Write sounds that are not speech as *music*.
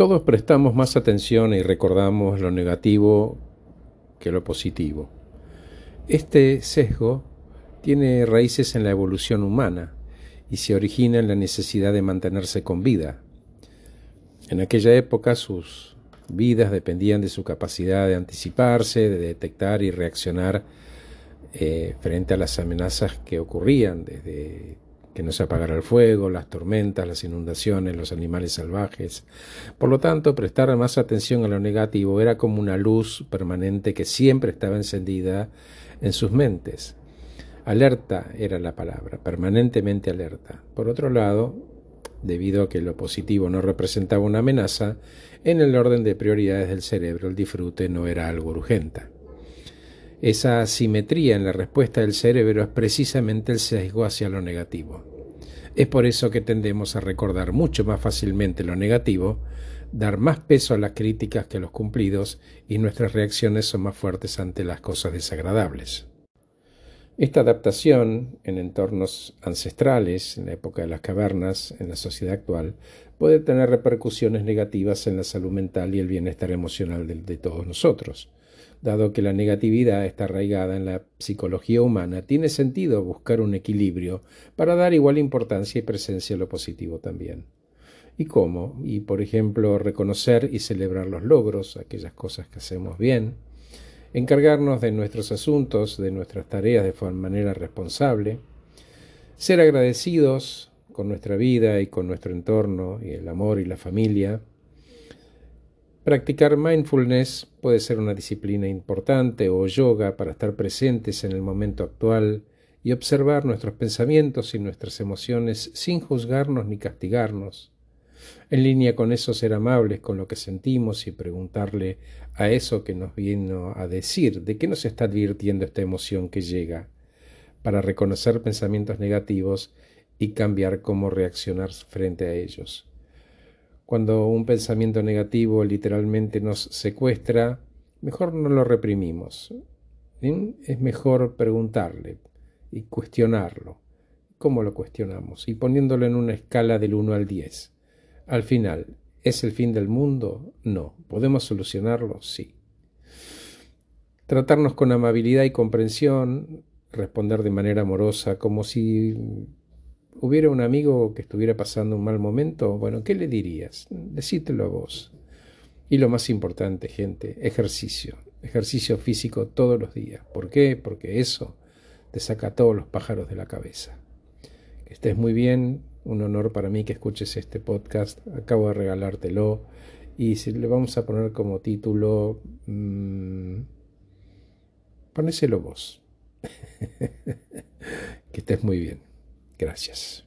Todos prestamos más atención y recordamos lo negativo que lo positivo. Este sesgo tiene raíces en la evolución humana y se origina en la necesidad de mantenerse con vida. En aquella época sus vidas dependían de su capacidad de anticiparse, de detectar y reaccionar eh, frente a las amenazas que ocurrían, desde que no se apagara el fuego, las tormentas, las inundaciones, los animales salvajes. Por lo tanto, prestar más atención a lo negativo era como una luz permanente que siempre estaba encendida en sus mentes. Alerta era la palabra, permanentemente alerta. Por otro lado, debido a que lo positivo no representaba una amenaza, en el orden de prioridades del cerebro el disfrute no era algo urgente. Esa asimetría en la respuesta del cerebro es precisamente el sesgo hacia lo negativo. Es por eso que tendemos a recordar mucho más fácilmente lo negativo, dar más peso a las críticas que a los cumplidos y nuestras reacciones son más fuertes ante las cosas desagradables. Esta adaptación en entornos ancestrales, en la época de las cavernas, en la sociedad actual, puede tener repercusiones negativas en la salud mental y el bienestar emocional de, de todos nosotros. Dado que la negatividad está arraigada en la psicología humana, tiene sentido buscar un equilibrio para dar igual importancia y presencia a lo positivo también. ¿Y cómo? Y por ejemplo, reconocer y celebrar los logros, aquellas cosas que hacemos bien, encargarnos de nuestros asuntos, de nuestras tareas de manera responsable, ser agradecidos con nuestra vida y con nuestro entorno y el amor y la familia, Practicar mindfulness puede ser una disciplina importante o yoga para estar presentes en el momento actual y observar nuestros pensamientos y nuestras emociones sin juzgarnos ni castigarnos. En línea con eso ser amables con lo que sentimos y preguntarle a eso que nos vino a decir de qué nos está advirtiendo esta emoción que llega, para reconocer pensamientos negativos y cambiar cómo reaccionar frente a ellos. Cuando un pensamiento negativo literalmente nos secuestra, mejor no lo reprimimos. Es mejor preguntarle y cuestionarlo. ¿Cómo lo cuestionamos? Y poniéndolo en una escala del 1 al 10. Al final, ¿es el fin del mundo? No. ¿Podemos solucionarlo? Sí. Tratarnos con amabilidad y comprensión, responder de manera amorosa, como si hubiera un amigo que estuviera pasando un mal momento, bueno, ¿qué le dirías? Decítelo a vos. Y lo más importante, gente, ejercicio. Ejercicio físico todos los días. ¿Por qué? Porque eso te saca todos los pájaros de la cabeza. Que estés muy bien. Un honor para mí que escuches este podcast. Acabo de regalártelo. Y si le vamos a poner como título, mmm, ponéselo vos. *laughs* que estés muy bien. Gracias.